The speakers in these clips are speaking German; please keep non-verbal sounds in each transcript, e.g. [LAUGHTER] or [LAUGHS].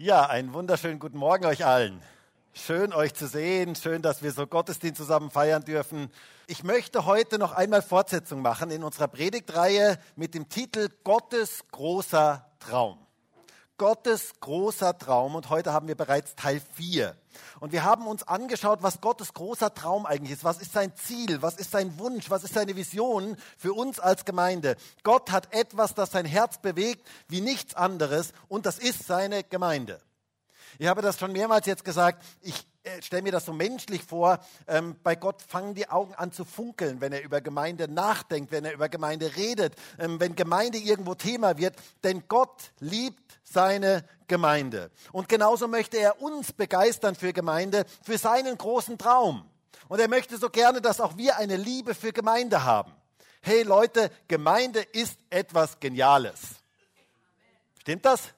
Ja, einen wunderschönen guten Morgen euch allen. Schön euch zu sehen, schön, dass wir so Gottesdienst zusammen feiern dürfen. Ich möchte heute noch einmal Fortsetzung machen in unserer Predigtreihe mit dem Titel Gottes großer Traum. Gottes großer Traum und heute haben wir bereits Teil 4. Und wir haben uns angeschaut, was Gottes großer Traum eigentlich ist. Was ist sein Ziel? Was ist sein Wunsch? Was ist seine Vision für uns als Gemeinde? Gott hat etwas, das sein Herz bewegt wie nichts anderes und das ist seine Gemeinde. Ich habe das schon mehrmals jetzt gesagt. Ich stelle mir das so menschlich vor. Ähm, bei Gott fangen die Augen an zu funkeln, wenn er über Gemeinde nachdenkt, wenn er über Gemeinde redet, ähm, wenn Gemeinde irgendwo Thema wird. Denn Gott liebt seine Gemeinde. Und genauso möchte er uns begeistern für Gemeinde, für seinen großen Traum. Und er möchte so gerne, dass auch wir eine Liebe für Gemeinde haben. Hey Leute, Gemeinde ist etwas Geniales. Stimmt das?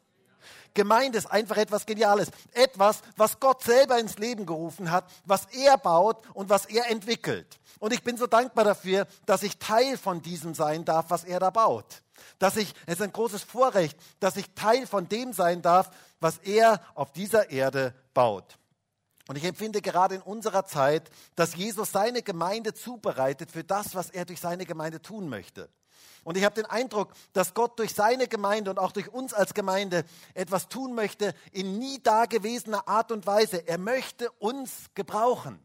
Gemeinde ist einfach etwas Geniales. Etwas, was Gott selber ins Leben gerufen hat, was er baut und was er entwickelt. Und ich bin so dankbar dafür, dass ich Teil von diesem sein darf, was er da baut dass ich, es ist ein großes Vorrecht, dass ich Teil von dem sein darf, was er auf dieser Erde baut. Und ich empfinde gerade in unserer Zeit, dass Jesus seine Gemeinde zubereitet für das, was er durch seine Gemeinde tun möchte. Und ich habe den Eindruck, dass Gott durch seine Gemeinde und auch durch uns als Gemeinde etwas tun möchte in nie dagewesener Art und Weise. Er möchte uns gebrauchen.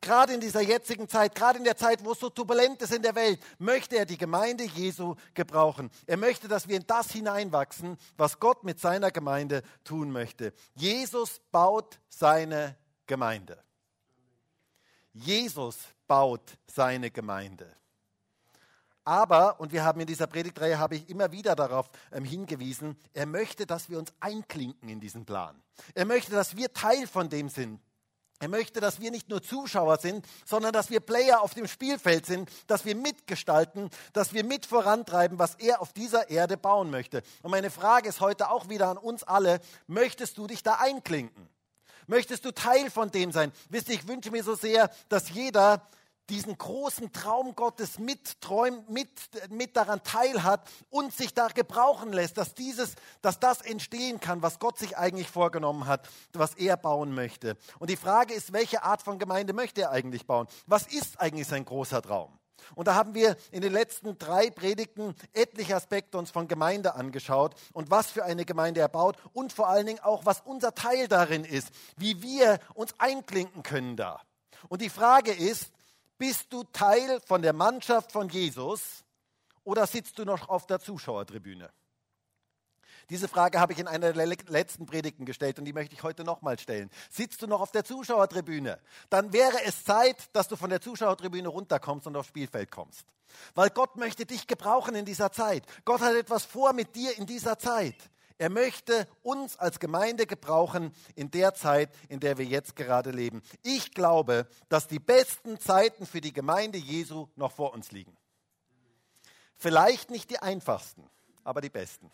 Gerade in dieser jetzigen Zeit, gerade in der Zeit, wo es so turbulent ist in der Welt, möchte er die Gemeinde Jesu gebrauchen. Er möchte, dass wir in das hineinwachsen, was Gott mit seiner Gemeinde tun möchte. Jesus baut seine Gemeinde. Jesus baut seine Gemeinde. Aber, und wir haben in dieser Predigtreihe, habe ich immer wieder darauf ähm, hingewiesen, er möchte, dass wir uns einklinken in diesen Plan. Er möchte, dass wir Teil von dem sind. Er möchte, dass wir nicht nur Zuschauer sind, sondern dass wir Player auf dem Spielfeld sind, dass wir mitgestalten, dass wir mit vorantreiben, was er auf dieser Erde bauen möchte. Und meine Frage ist heute auch wieder an uns alle, möchtest du dich da einklinken? Möchtest du Teil von dem sein? Wisst ihr, ich wünsche mir so sehr, dass jeder diesen großen Traum Gottes mitträumt, mit, mit daran teilhat und sich da gebrauchen lässt, dass dieses, dass das entstehen kann, was Gott sich eigentlich vorgenommen hat, was er bauen möchte. Und die Frage ist, welche Art von Gemeinde möchte er eigentlich bauen? Was ist eigentlich sein großer Traum? Und da haben wir in den letzten drei Predigten etliche Aspekte uns von Gemeinde angeschaut und was für eine Gemeinde er baut und vor allen Dingen auch, was unser Teil darin ist, wie wir uns einklinken können da. Und die Frage ist, bist du Teil von der Mannschaft von Jesus oder sitzt du noch auf der Zuschauertribüne? Diese Frage habe ich in einer der letzten Predigten gestellt und die möchte ich heute nochmal stellen. Sitzt du noch auf der Zuschauertribüne? Dann wäre es Zeit, dass du von der Zuschauertribüne runterkommst und aufs Spielfeld kommst. Weil Gott möchte dich gebrauchen in dieser Zeit. Gott hat etwas vor mit dir in dieser Zeit. Er möchte uns als Gemeinde gebrauchen in der Zeit, in der wir jetzt gerade leben. Ich glaube, dass die besten Zeiten für die Gemeinde Jesu noch vor uns liegen. Vielleicht nicht die einfachsten, aber die besten.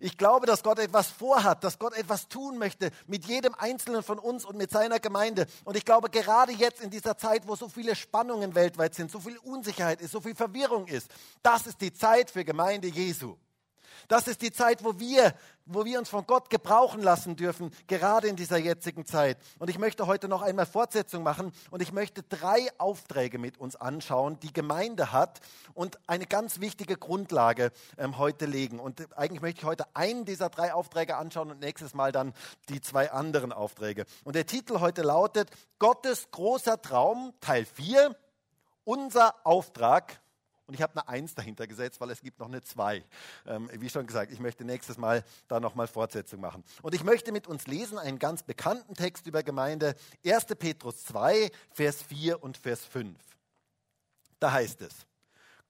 Ich glaube, dass Gott etwas vorhat, dass Gott etwas tun möchte mit jedem Einzelnen von uns und mit seiner Gemeinde. Und ich glaube, gerade jetzt in dieser Zeit, wo so viele Spannungen weltweit sind, so viel Unsicherheit ist, so viel Verwirrung ist, das ist die Zeit für Gemeinde Jesu. Das ist die Zeit, wo wir, wo wir uns von Gott gebrauchen lassen dürfen, gerade in dieser jetzigen Zeit. Und ich möchte heute noch einmal Fortsetzung machen und ich möchte drei Aufträge mit uns anschauen, die Gemeinde hat und eine ganz wichtige Grundlage ähm, heute legen. Und eigentlich möchte ich heute einen dieser drei Aufträge anschauen und nächstes Mal dann die zwei anderen Aufträge. Und der Titel heute lautet Gottes großer Traum, Teil 4, unser Auftrag und ich habe eine Eins dahinter gesetzt, weil es gibt noch eine Zwei. Ähm, wie schon gesagt, ich möchte nächstes Mal da nochmal Fortsetzung machen. Und ich möchte mit uns lesen einen ganz bekannten Text über Gemeinde. 1. Petrus 2, Vers 4 und Vers 5. Da heißt es,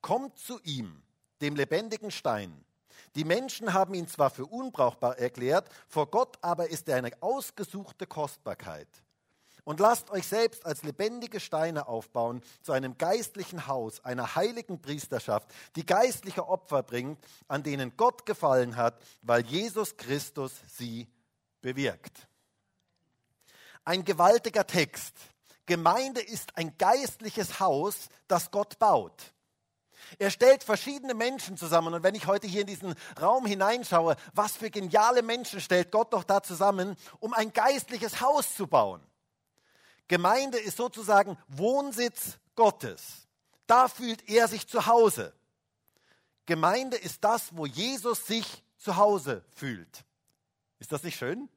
kommt zu ihm, dem lebendigen Stein. Die Menschen haben ihn zwar für unbrauchbar erklärt, vor Gott aber ist er eine ausgesuchte Kostbarkeit und lasst euch selbst als lebendige Steine aufbauen zu einem geistlichen Haus, einer heiligen Priesterschaft, die geistliche Opfer bringt, an denen Gott gefallen hat, weil Jesus Christus sie bewirkt. Ein gewaltiger Text. Gemeinde ist ein geistliches Haus, das Gott baut. Er stellt verschiedene Menschen zusammen. Und wenn ich heute hier in diesen Raum hineinschaue, was für geniale Menschen stellt Gott doch da zusammen, um ein geistliches Haus zu bauen. Gemeinde ist sozusagen Wohnsitz Gottes. Da fühlt er sich zu Hause. Gemeinde ist das, wo Jesus sich zu Hause fühlt. Ist das nicht schön?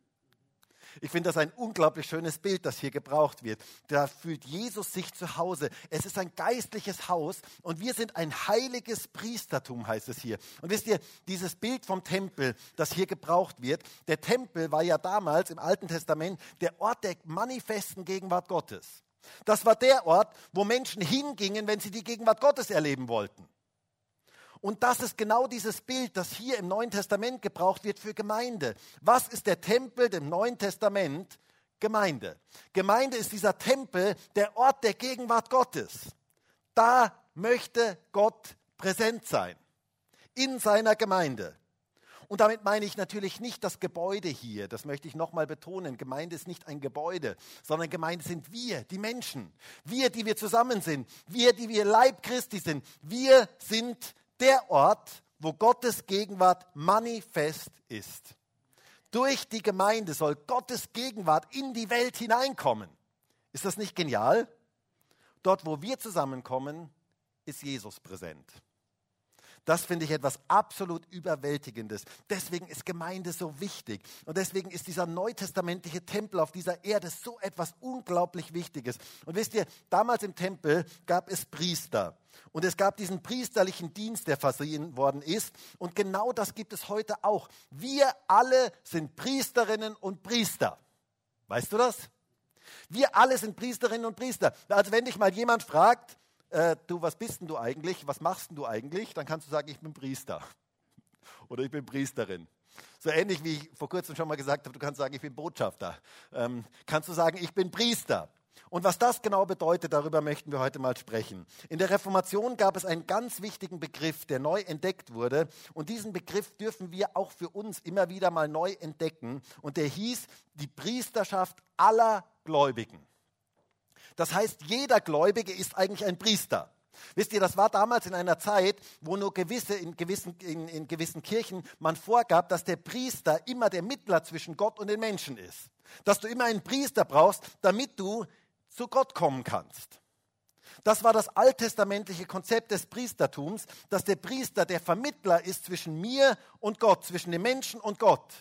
Ich finde das ein unglaublich schönes Bild, das hier gebraucht wird. Da fühlt Jesus sich zu Hause. Es ist ein geistliches Haus und wir sind ein heiliges Priestertum, heißt es hier. Und wisst ihr, dieses Bild vom Tempel, das hier gebraucht wird, der Tempel war ja damals im Alten Testament der Ort der manifesten Gegenwart Gottes. Das war der Ort, wo Menschen hingingen, wenn sie die Gegenwart Gottes erleben wollten. Und das ist genau dieses Bild, das hier im Neuen Testament gebraucht wird für Gemeinde. Was ist der Tempel im Neuen Testament? Gemeinde. Gemeinde ist dieser Tempel, der Ort der Gegenwart Gottes. Da möchte Gott präsent sein. In seiner Gemeinde. Und damit meine ich natürlich nicht das Gebäude hier. Das möchte ich nochmal betonen. Gemeinde ist nicht ein Gebäude, sondern Gemeinde sind wir, die Menschen. Wir, die wir zusammen sind. Wir, die wir Leib Christi sind. Wir sind der Ort, wo Gottes Gegenwart manifest ist. Durch die Gemeinde soll Gottes Gegenwart in die Welt hineinkommen. Ist das nicht genial? Dort, wo wir zusammenkommen, ist Jesus präsent. Das finde ich etwas absolut Überwältigendes. Deswegen ist Gemeinde so wichtig. Und deswegen ist dieser neutestamentliche Tempel auf dieser Erde so etwas unglaublich Wichtiges. Und wisst ihr, damals im Tempel gab es Priester. Und es gab diesen priesterlichen Dienst, der versehen worden ist. Und genau das gibt es heute auch. Wir alle sind Priesterinnen und Priester. Weißt du das? Wir alle sind Priesterinnen und Priester. Also wenn dich mal jemand fragt, äh, du, was bist denn du eigentlich? Was machst denn du eigentlich? Dann kannst du sagen, ich bin Priester. [LAUGHS] Oder ich bin Priesterin. So ähnlich wie ich vor kurzem schon mal gesagt habe, du kannst sagen, ich bin Botschafter. Ähm, kannst du sagen, ich bin Priester. Und was das genau bedeutet, darüber möchten wir heute mal sprechen. In der Reformation gab es einen ganz wichtigen Begriff, der neu entdeckt wurde. Und diesen Begriff dürfen wir auch für uns immer wieder mal neu entdecken. Und der hieß die Priesterschaft aller Gläubigen. Das heißt, jeder Gläubige ist eigentlich ein Priester. Wisst ihr, das war damals in einer Zeit, wo nur gewisse, in gewissen, in, in gewissen Kirchen man vorgab, dass der Priester immer der Mittler zwischen Gott und den Menschen ist. Dass du immer einen Priester brauchst, damit du zu Gott kommen kannst. Das war das alttestamentliche Konzept des Priestertums, dass der Priester der Vermittler ist zwischen mir und Gott, zwischen dem Menschen und Gott.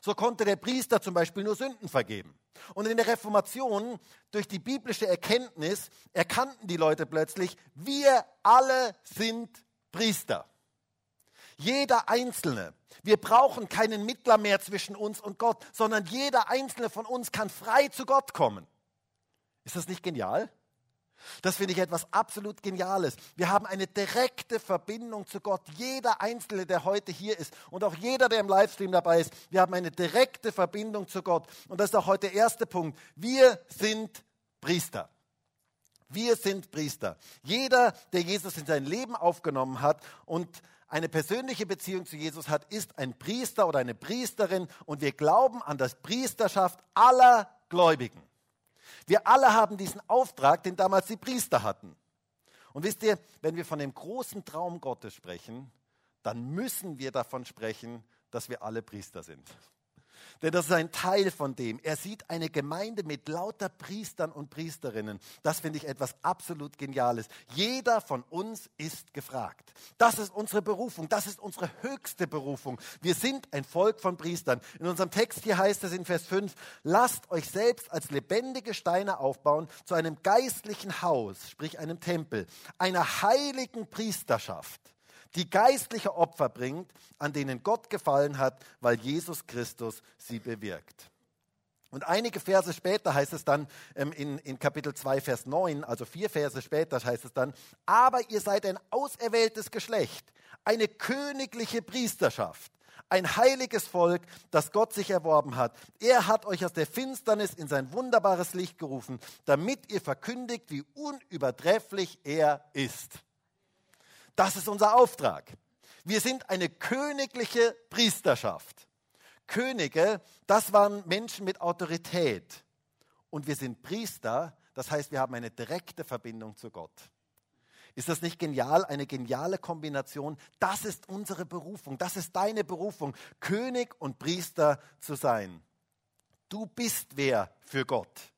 So konnte der Priester zum Beispiel nur Sünden vergeben. Und in der Reformation, durch die biblische Erkenntnis, erkannten die Leute plötzlich, wir alle sind Priester. Jeder Einzelne. Wir brauchen keinen Mittler mehr zwischen uns und Gott, sondern jeder Einzelne von uns kann frei zu Gott kommen. Ist das nicht genial? Das finde ich etwas absolut Geniales. Wir haben eine direkte Verbindung zu Gott. Jeder Einzelne, der heute hier ist und auch jeder, der im Livestream dabei ist, wir haben eine direkte Verbindung zu Gott. Und das ist auch heute der erste Punkt. Wir sind Priester. Wir sind Priester. Jeder, der Jesus in sein Leben aufgenommen hat und eine persönliche Beziehung zu Jesus hat, ist ein Priester oder eine Priesterin und wir glauben an das Priesterschaft aller Gläubigen. Wir alle haben diesen Auftrag, den damals die Priester hatten. Und wisst ihr, wenn wir von dem großen Traum Gottes sprechen, dann müssen wir davon sprechen, dass wir alle Priester sind. Denn das ist ein Teil von dem. Er sieht eine Gemeinde mit lauter Priestern und Priesterinnen. Das finde ich etwas absolut Geniales. Jeder von uns ist gefragt. Das ist unsere Berufung. Das ist unsere höchste Berufung. Wir sind ein Volk von Priestern. In unserem Text hier heißt es in Vers 5, lasst euch selbst als lebendige Steine aufbauen zu einem geistlichen Haus, sprich einem Tempel, einer heiligen Priesterschaft die geistliche Opfer bringt, an denen Gott gefallen hat, weil Jesus Christus sie bewirkt. Und einige Verse später heißt es dann ähm, in, in Kapitel 2, Vers 9, also vier Verse später heißt es dann, aber ihr seid ein auserwähltes Geschlecht, eine königliche Priesterschaft, ein heiliges Volk, das Gott sich erworben hat. Er hat euch aus der Finsternis in sein wunderbares Licht gerufen, damit ihr verkündigt, wie unübertrefflich er ist. Das ist unser Auftrag. Wir sind eine königliche Priesterschaft. Könige, das waren Menschen mit Autorität. Und wir sind Priester, das heißt, wir haben eine direkte Verbindung zu Gott. Ist das nicht genial? Eine geniale Kombination. Das ist unsere Berufung. Das ist deine Berufung, König und Priester zu sein. Du bist wer für Gott.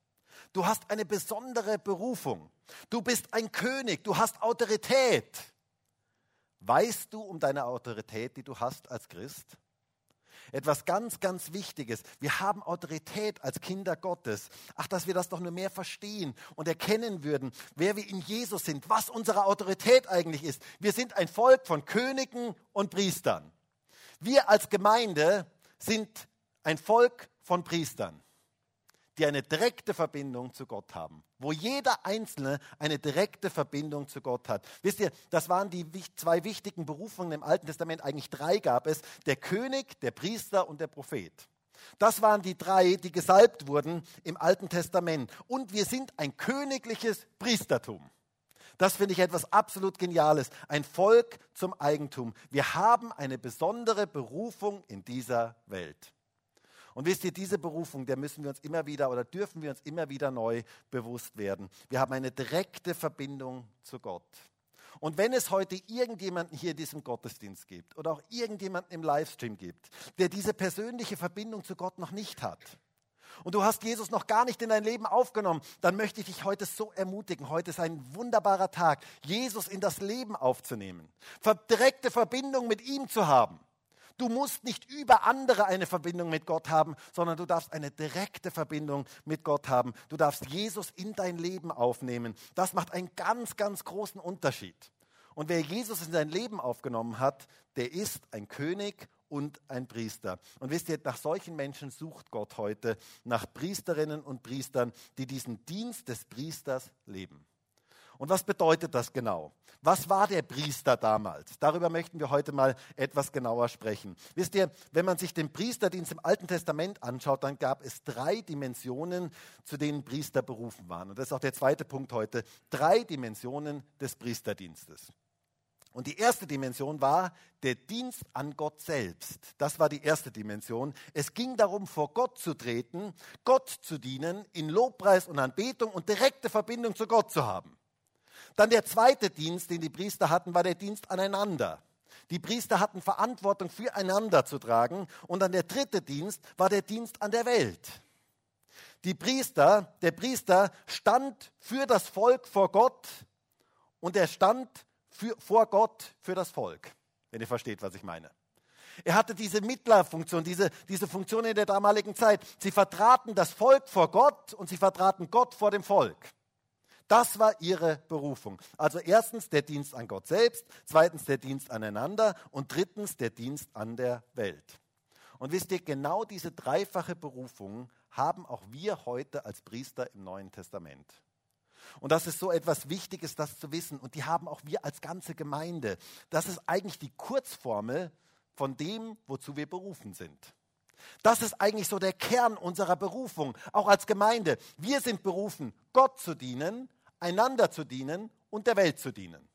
Du hast eine besondere Berufung. Du bist ein König. Du hast Autorität. Weißt du um deine Autorität, die du hast als Christ? Etwas ganz, ganz Wichtiges. Wir haben Autorität als Kinder Gottes. Ach, dass wir das doch nur mehr verstehen und erkennen würden, wer wir in Jesus sind, was unsere Autorität eigentlich ist. Wir sind ein Volk von Königen und Priestern. Wir als Gemeinde sind ein Volk von Priestern die eine direkte Verbindung zu Gott haben, wo jeder Einzelne eine direkte Verbindung zu Gott hat. Wisst ihr, das waren die zwei wichtigen Berufungen im Alten Testament, eigentlich drei gab es, der König, der Priester und der Prophet. Das waren die drei, die gesalbt wurden im Alten Testament. Und wir sind ein königliches Priestertum. Das finde ich etwas absolut Geniales. Ein Volk zum Eigentum. Wir haben eine besondere Berufung in dieser Welt. Und wisst ihr, diese Berufung, der müssen wir uns immer wieder oder dürfen wir uns immer wieder neu bewusst werden. Wir haben eine direkte Verbindung zu Gott. Und wenn es heute irgendjemanden hier in diesem Gottesdienst gibt oder auch irgendjemanden im Livestream gibt, der diese persönliche Verbindung zu Gott noch nicht hat, und du hast Jesus noch gar nicht in dein Leben aufgenommen, dann möchte ich dich heute so ermutigen. Heute ist ein wunderbarer Tag, Jesus in das Leben aufzunehmen, direkte Verbindung mit ihm zu haben. Du musst nicht über andere eine Verbindung mit Gott haben, sondern du darfst eine direkte Verbindung mit Gott haben. Du darfst Jesus in dein Leben aufnehmen. Das macht einen ganz, ganz großen Unterschied. Und wer Jesus in sein Leben aufgenommen hat, der ist ein König und ein Priester. Und wisst ihr, nach solchen Menschen sucht Gott heute, nach Priesterinnen und Priestern, die diesen Dienst des Priesters leben. Und was bedeutet das genau? Was war der Priester damals? Darüber möchten wir heute mal etwas genauer sprechen. Wisst ihr, wenn man sich den Priesterdienst im Alten Testament anschaut, dann gab es drei Dimensionen, zu denen Priester berufen waren. Und das ist auch der zweite Punkt heute. Drei Dimensionen des Priesterdienstes. Und die erste Dimension war der Dienst an Gott selbst. Das war die erste Dimension. Es ging darum, vor Gott zu treten, Gott zu dienen, in Lobpreis und Anbetung und direkte Verbindung zu Gott zu haben. Dann der zweite Dienst, den die Priester hatten, war der Dienst aneinander. Die Priester hatten Verantwortung füreinander zu tragen. Und dann der dritte Dienst war der Dienst an der Welt. Die Priester, der Priester stand für das Volk vor Gott und er stand für, vor Gott für das Volk, wenn ihr versteht, was ich meine. Er hatte diese Mittlerfunktion, diese, diese Funktion in der damaligen Zeit. Sie vertraten das Volk vor Gott und sie vertraten Gott vor dem Volk. Das war ihre Berufung. Also erstens der Dienst an Gott selbst, zweitens der Dienst aneinander und drittens der Dienst an der Welt. Und wisst ihr, genau diese dreifache Berufung haben auch wir heute als Priester im Neuen Testament. Und das ist so etwas Wichtiges, das zu wissen. Und die haben auch wir als ganze Gemeinde. Das ist eigentlich die Kurzformel von dem, wozu wir berufen sind. Das ist eigentlich so der Kern unserer Berufung, auch als Gemeinde. Wir sind berufen, Gott zu dienen, einander zu dienen und der Welt zu dienen.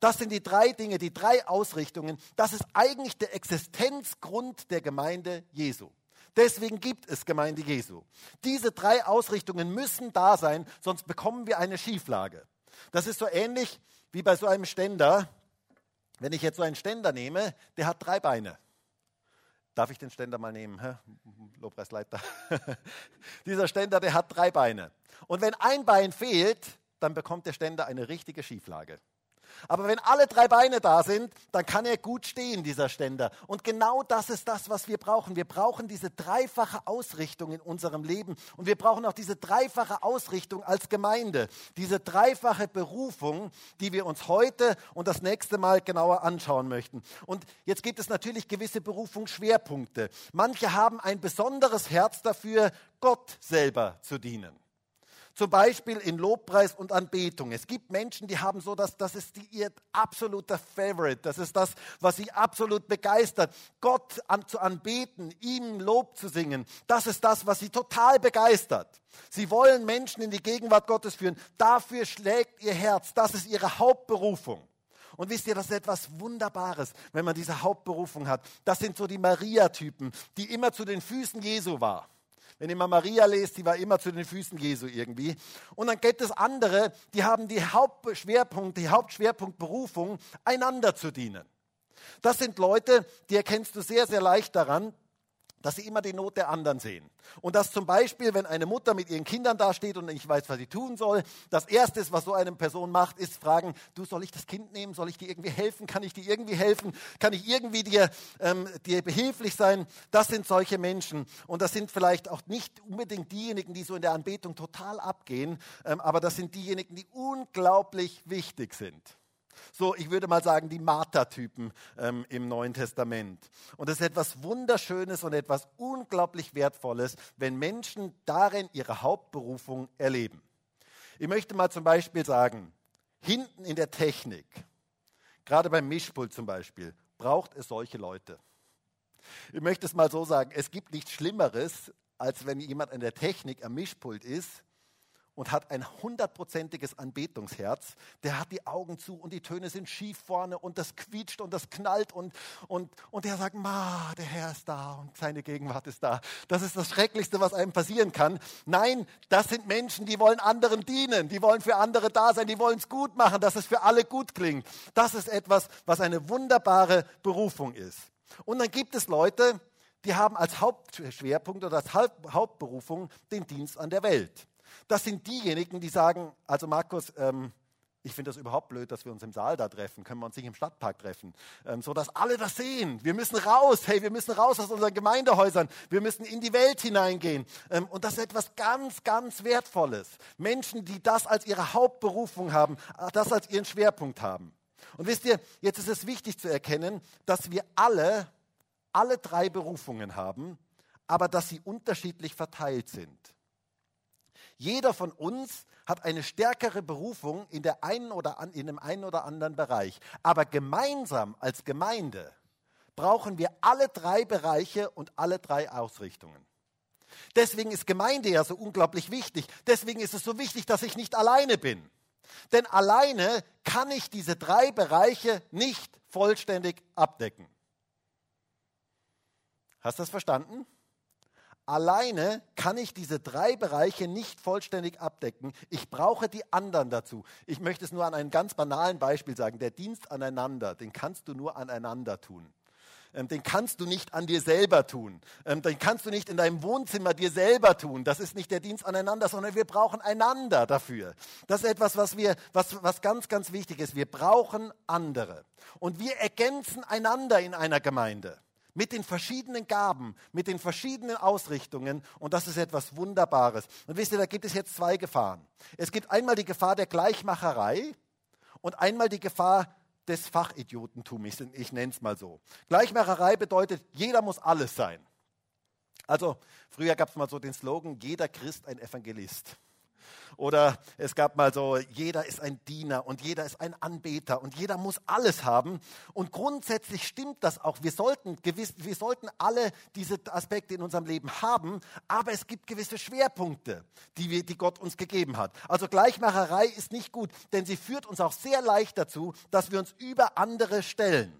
Das sind die drei Dinge, die drei Ausrichtungen. Das ist eigentlich der Existenzgrund der Gemeinde Jesu. Deswegen gibt es Gemeinde Jesu. Diese drei Ausrichtungen müssen da sein, sonst bekommen wir eine Schieflage. Das ist so ähnlich wie bei so einem Ständer. Wenn ich jetzt so einen Ständer nehme, der hat drei Beine. Darf ich den Ständer mal nehmen? Lobpreisleiter. [LAUGHS] Dieser Ständer, der hat drei Beine. Und wenn ein Bein fehlt, dann bekommt der Ständer eine richtige Schieflage. Aber wenn alle drei Beine da sind, dann kann er gut stehen, dieser Ständer. Und genau das ist das, was wir brauchen. Wir brauchen diese dreifache Ausrichtung in unserem Leben. Und wir brauchen auch diese dreifache Ausrichtung als Gemeinde. Diese dreifache Berufung, die wir uns heute und das nächste Mal genauer anschauen möchten. Und jetzt gibt es natürlich gewisse Berufungsschwerpunkte. Manche haben ein besonderes Herz dafür, Gott selber zu dienen. Zum Beispiel in Lobpreis und Anbetung. Es gibt Menschen, die haben so, dass das ist die, ihr absoluter Favorite. Das ist das, was sie absolut begeistert. Gott an, zu anbeten, ihm Lob zu singen. Das ist das, was sie total begeistert. Sie wollen Menschen in die Gegenwart Gottes führen. Dafür schlägt ihr Herz. Das ist ihre Hauptberufung. Und wisst ihr, das ist etwas Wunderbares, wenn man diese Hauptberufung hat. Das sind so die Maria-Typen, die immer zu den Füßen Jesu war Wenn ihr mal Maria lest, die war immer zu den Füßen Jesu irgendwie. Und dann gibt es andere, die haben die Hauptschwerpunkt, die Hauptschwerpunktberufung, einander zu dienen. Das sind Leute, die erkennst du sehr, sehr leicht daran, dass sie immer die Not der anderen sehen. Und dass zum Beispiel, wenn eine Mutter mit ihren Kindern dasteht und nicht weiß, was sie tun soll, das Erste, was so eine Person macht, ist fragen, du, soll ich das Kind nehmen? Soll ich dir irgendwie helfen? Kann ich dir irgendwie helfen? Kann ich irgendwie dir, ähm, dir behilflich sein? Das sind solche Menschen. Und das sind vielleicht auch nicht unbedingt diejenigen, die so in der Anbetung total abgehen, ähm, aber das sind diejenigen, die unglaublich wichtig sind so, ich würde mal sagen, die Martertypen ähm, im Neuen Testament. Und es ist etwas Wunderschönes und etwas unglaublich Wertvolles, wenn Menschen darin ihre Hauptberufung erleben. Ich möchte mal zum Beispiel sagen, hinten in der Technik, gerade beim Mischpult zum Beispiel, braucht es solche Leute. Ich möchte es mal so sagen, es gibt nichts Schlimmeres, als wenn jemand in der Technik am Mischpult ist und hat ein hundertprozentiges Anbetungsherz. Der hat die Augen zu und die Töne sind schief vorne und das quietscht und das knallt und, und, und der sagt, Ma, der Herr ist da und seine Gegenwart ist da. Das ist das Schrecklichste, was einem passieren kann. Nein, das sind Menschen, die wollen anderen dienen, die wollen für andere da sein, die wollen es gut machen, dass es für alle gut klingt. Das ist etwas, was eine wunderbare Berufung ist. Und dann gibt es Leute, die haben als Hauptschwerpunkt oder als Hauptberufung den Dienst an der Welt. Das sind diejenigen, die sagen, also Markus, ähm, ich finde das überhaupt blöd, dass wir uns im Saal da treffen. Können wir uns nicht im Stadtpark treffen? Ähm, so dass alle das sehen. Wir müssen raus. Hey, wir müssen raus aus unseren Gemeindehäusern. Wir müssen in die Welt hineingehen. Ähm, und das ist etwas ganz, ganz Wertvolles. Menschen, die das als ihre Hauptberufung haben, äh, das als ihren Schwerpunkt haben. Und wisst ihr, jetzt ist es wichtig zu erkennen, dass wir alle, alle drei Berufungen haben, aber dass sie unterschiedlich verteilt sind. Jeder von uns hat eine stärkere Berufung in, der einen oder an, in dem einen oder anderen Bereich. Aber gemeinsam als Gemeinde brauchen wir alle drei Bereiche und alle drei Ausrichtungen. Deswegen ist Gemeinde ja so unglaublich wichtig. Deswegen ist es so wichtig, dass ich nicht alleine bin. Denn alleine kann ich diese drei Bereiche nicht vollständig abdecken. Hast du das verstanden? Alleine kann ich diese drei Bereiche nicht vollständig abdecken. Ich brauche die anderen dazu. Ich möchte es nur an einem ganz banalen Beispiel sagen. Der Dienst aneinander, den kannst du nur aneinander tun. Ähm, den kannst du nicht an dir selber tun. Ähm, den kannst du nicht in deinem Wohnzimmer dir selber tun. Das ist nicht der Dienst aneinander, sondern wir brauchen einander dafür. Das ist etwas, was, wir, was, was ganz, ganz wichtig ist. Wir brauchen andere. Und wir ergänzen einander in einer Gemeinde mit den verschiedenen Gaben, mit den verschiedenen Ausrichtungen. Und das ist etwas Wunderbares. Und wisst ihr, da gibt es jetzt zwei Gefahren. Es gibt einmal die Gefahr der Gleichmacherei und einmal die Gefahr des Fachidiotentums. Ich, nenne es mal so. Gleichmacherei bedeutet, jeder muss alles sein. Also, früher gab es mal so den Slogan, jeder Christ ein Evangelist. Oder es gab mal so, jeder ist ein Diener und jeder ist ein Anbeter und jeder muss alles haben. Und grundsätzlich stimmt das auch. Wir sollten, gewiss, wir sollten alle diese Aspekte in unserem Leben haben, aber es gibt gewisse Schwerpunkte, die, wir, die Gott uns gegeben hat. Also Gleichmacherei ist nicht gut, denn sie führt uns auch sehr leicht dazu, dass wir uns über andere stellen.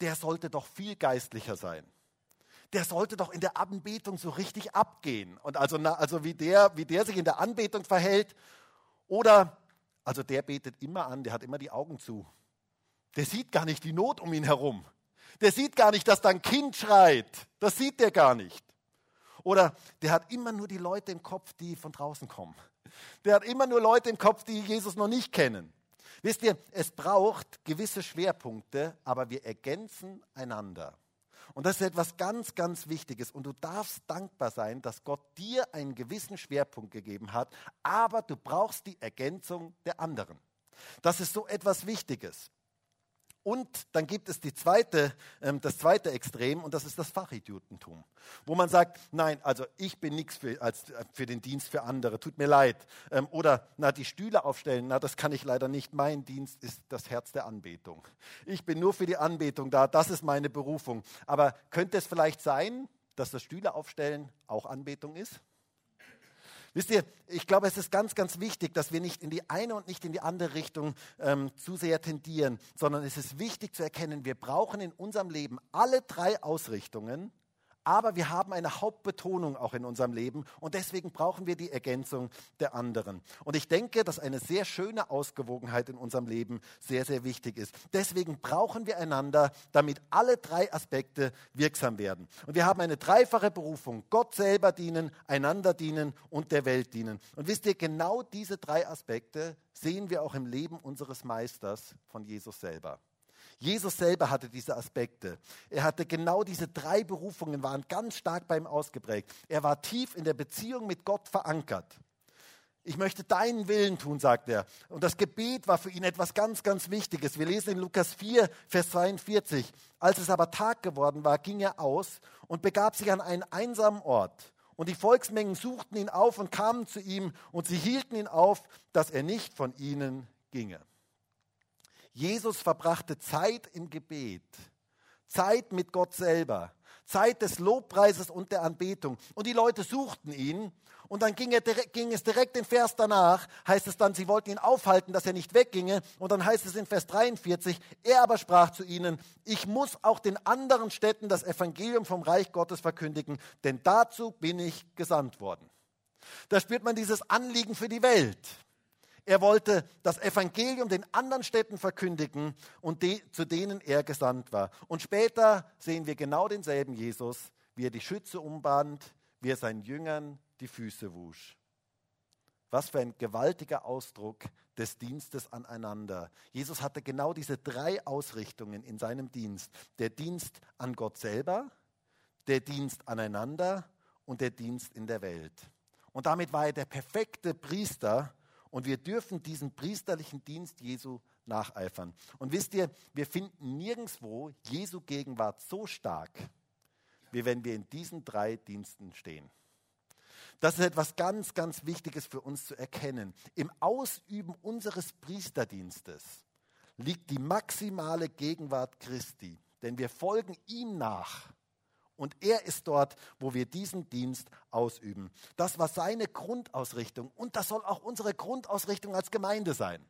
Der sollte doch viel geistlicher sein der sollte doch in der Anbetung so richtig abgehen. Und also, also wie, der, wie der sich in der Anbetung verhält. Oder, also der betet immer an, der hat immer die Augen zu. Der sieht gar nicht die Not um ihn herum. Der sieht gar nicht, dass da ein Kind schreit. Das sieht der gar nicht. Oder der hat immer nur die Leute im Kopf, die von draußen kommen. Der hat immer nur Leute im Kopf, die Jesus noch nicht kennen. Wisst ihr, es braucht gewisse Schwerpunkte, aber wir ergänzen einander. Und das ist etwas ganz, ganz Wichtiges. Und du darfst dankbar sein, dass Gott dir einen gewissen Schwerpunkt gegeben hat, aber du brauchst die Ergänzung der anderen. Das ist so etwas Wichtiges. Und dann gibt es die zweite, ähm, das zweite Extrem und das ist das Fachidiotentum, wo man sagt, nein, also ich bin nichts für, äh, für den Dienst für andere, tut mir leid. Ähm, oder na, die Stühle aufstellen, na, das kann ich leider nicht. Mein Dienst ist das Herz der Anbetung. Ich bin nur für die Anbetung da, das ist meine Berufung. Aber könnte es vielleicht sein, dass das Stühle aufstellen auch Anbetung ist? Wisst ihr, ich glaube, es ist ganz, ganz wichtig, dass wir nicht in die eine und nicht in die andere Richtung ähm, zu sehr tendieren, sondern es ist wichtig zu erkennen, wir brauchen in unserem Leben alle drei Ausrichtungen, aber wir haben eine Hauptbetonung auch in unserem Leben und deswegen brauchen wir die Ergänzung der anderen. Und ich denke, dass eine sehr schöne Ausgewogenheit in unserem Leben sehr, sehr wichtig ist. Deswegen brauchen wir einander, damit alle drei Aspekte wirksam werden. Und wir haben eine dreifache Berufung. Gott selber dienen, einander dienen und der Welt dienen. Und wisst ihr, genau diese drei Aspekte sehen wir auch im Leben unseres Meisters von Jesus selber. Jesus selber hatte diese Aspekte. Er hatte genau diese drei Berufungen, waren ganz stark bei ihm ausgeprägt. Er war tief in der Beziehung mit Gott verankert. Ich möchte deinen Willen tun, sagt er. Und das Gebet war für ihn etwas ganz, ganz Wichtiges. Wir lesen in Lukas 4, Vers 42. Als es aber Tag geworden war, ging er aus und begab sich an einen einsamen Ort. Und die Volksmengen suchten ihn auf und kamen zu ihm und sie hielten ihn auf, dass er nicht von ihnen ginge. Jesus verbrachte Zeit im Gebet, Zeit mit Gott selber, Zeit des Lobpreises und der Anbetung. Und die Leute suchten ihn. Und dann ging, er, ging es direkt in Vers danach, heißt es dann, sie wollten ihn aufhalten, dass er nicht wegginge. Und dann heißt es in Vers 43, er aber sprach zu ihnen, ich muss auch den anderen Städten das Evangelium vom Reich Gottes verkündigen, denn dazu bin ich gesandt worden. Da spürt man dieses Anliegen für die Welt. Er wollte das Evangelium den anderen Städten verkündigen und de, zu denen er gesandt war. Und später sehen wir genau denselben Jesus, wie er die Schütze umband, wie er seinen Jüngern die Füße wusch. Was für ein gewaltiger Ausdruck des Dienstes aneinander. Jesus hatte genau diese drei Ausrichtungen in seinem Dienst. Der Dienst an Gott selber, der Dienst aneinander und der Dienst in der Welt. Und damit war er der perfekte Priester und wir dürfen diesen priesterlichen Dienst Jesu nacheifern. Und wisst ihr, wir finden nirgendwo Jesu Gegenwart so stark, wie wenn wir in diesen drei Diensten stehen. Das ist etwas ganz, ganz Wichtiges für uns zu erkennen. Im Ausüben unseres Priesterdienstes liegt die maximale Gegenwart Christi, denn wir folgen ihm nach. Und er ist dort, wo wir diesen Dienst ausüben. Das war seine Grundausrichtung und das soll auch unsere Grundausrichtung als Gemeinde sein.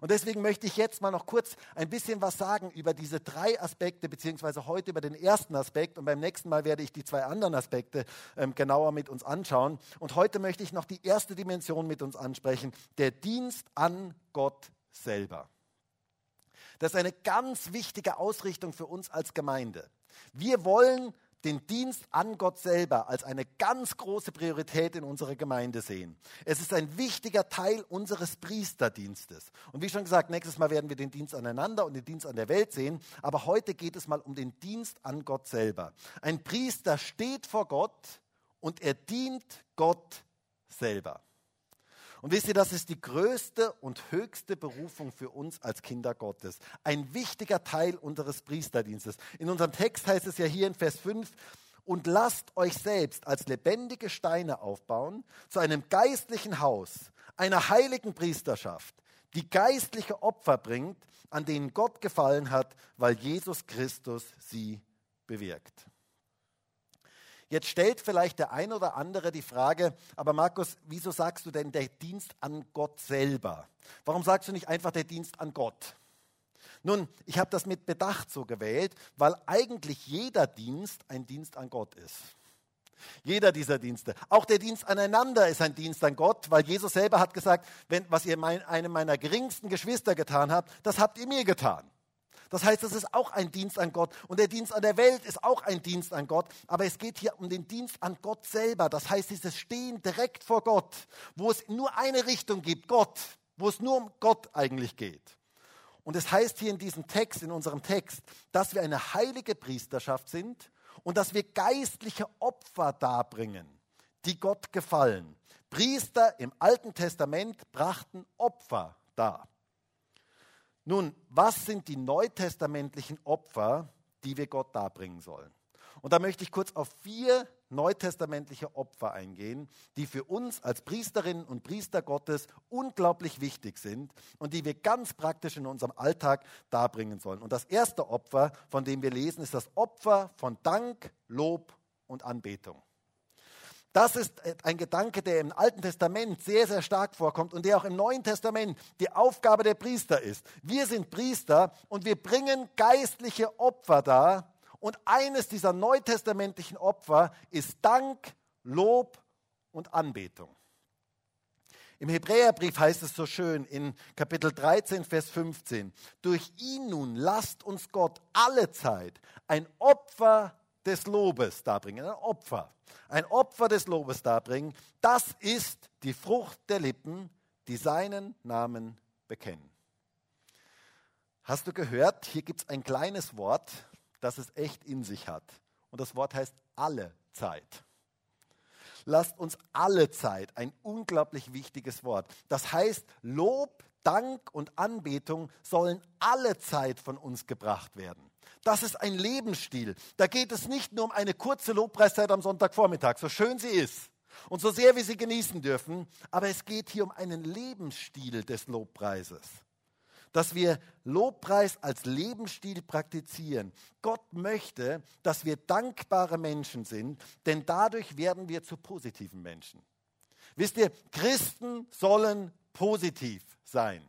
Und deswegen möchte ich jetzt mal noch kurz ein bisschen was sagen über diese drei Aspekte, beziehungsweise heute über den ersten Aspekt. Und beim nächsten Mal werde ich die zwei anderen Aspekte ähm, genauer mit uns anschauen. Und heute möchte ich noch die erste Dimension mit uns ansprechen, der Dienst an Gott selber. Das ist eine ganz wichtige Ausrichtung für uns als Gemeinde. Wir wollen den Dienst an Gott selber als eine ganz große Priorität in unserer Gemeinde sehen. Es ist ein wichtiger Teil unseres Priesterdienstes. Und wie schon gesagt, nächstes Mal werden wir den Dienst aneinander und den Dienst an der Welt sehen. Aber heute geht es mal um den Dienst an Gott selber. Ein Priester steht vor Gott und er dient Gott selber. Und wisst ihr, das ist die größte und höchste Berufung für uns als Kinder Gottes. Ein wichtiger Teil unseres Priesterdienstes. In unserem Text heißt es ja hier in Vers 5, und lasst euch selbst als lebendige Steine aufbauen zu einem geistlichen Haus, einer heiligen Priesterschaft, die geistliche Opfer bringt, an denen Gott gefallen hat, weil Jesus Christus sie bewirkt. Jetzt stellt vielleicht der ein oder andere die Frage, aber Markus, wieso sagst du denn der Dienst an Gott selber? Warum sagst du nicht einfach der Dienst an Gott? Nun, ich habe das mit Bedacht so gewählt, weil eigentlich jeder Dienst ein Dienst an Gott ist. Jeder dieser Dienste. Auch der Dienst aneinander ist ein Dienst an Gott, weil Jesus selber hat gesagt, wenn, was ihr mein, einem meiner geringsten Geschwister getan habt, das habt ihr mir getan. Das heißt, es ist auch ein Dienst an Gott und der Dienst an der Welt ist auch ein Dienst an Gott, aber es geht hier um den Dienst an Gott selber. Das heißt, dieses Stehen direkt vor Gott, wo es nur eine Richtung gibt, Gott, wo es nur um Gott eigentlich geht. Und es heißt hier in diesem Text, in unserem Text, dass wir eine heilige Priesterschaft sind und dass wir geistliche Opfer darbringen, die Gott gefallen. Priester im Alten Testament brachten Opfer dar. Nun, was sind die neutestamentlichen Opfer, die wir Gott darbringen sollen? Und da möchte ich kurz auf vier neutestamentliche Opfer eingehen, die für uns als Priesterinnen und Priester Gottes unglaublich wichtig sind und die wir ganz praktisch in unserem Alltag darbringen sollen. Und das erste Opfer, von dem wir lesen, ist das Opfer von Dank, Lob und Anbetung. Das ist ein Gedanke, der im Alten Testament sehr, sehr stark vorkommt und der auch im Neuen Testament die Aufgabe der Priester ist. Wir sind Priester und wir bringen geistliche Opfer dar Und eines dieser neutestamentlichen Opfer ist Dank, Lob und Anbetung. Im Hebräerbrief heißt es so schön in Kapitel 13, Vers 15, durch ihn nun lasst uns Gott alle Zeit ein Opfer des Lobes darbringen, ein Opfer, ein Opfer des Lobes darbringen, das ist die Frucht der Lippen, die seinen Namen bekennen. Hast du gehört, hier gibt es ein kleines Wort, das es echt in sich hat. Und das Wort heißt alle Zeit. Lasst uns alle Zeit, ein unglaublich wichtiges Wort. Das heißt, Lob, Dank und Anbetung sollen alle Zeit von uns gebracht werden. Das ist ein Lebensstil. Da geht es nicht nur um eine kurze Lobpreiszeit am Sonntagvormittag, so schön sie ist und so sehr wir sie genießen dürfen, aber es geht hier um einen Lebensstil des Lobpreises. Dass wir Lobpreis als Lebensstil praktizieren. Gott möchte, dass wir dankbare Menschen sind, denn dadurch werden wir zu positiven Menschen. Wisst ihr, Christen sollen positiv sein.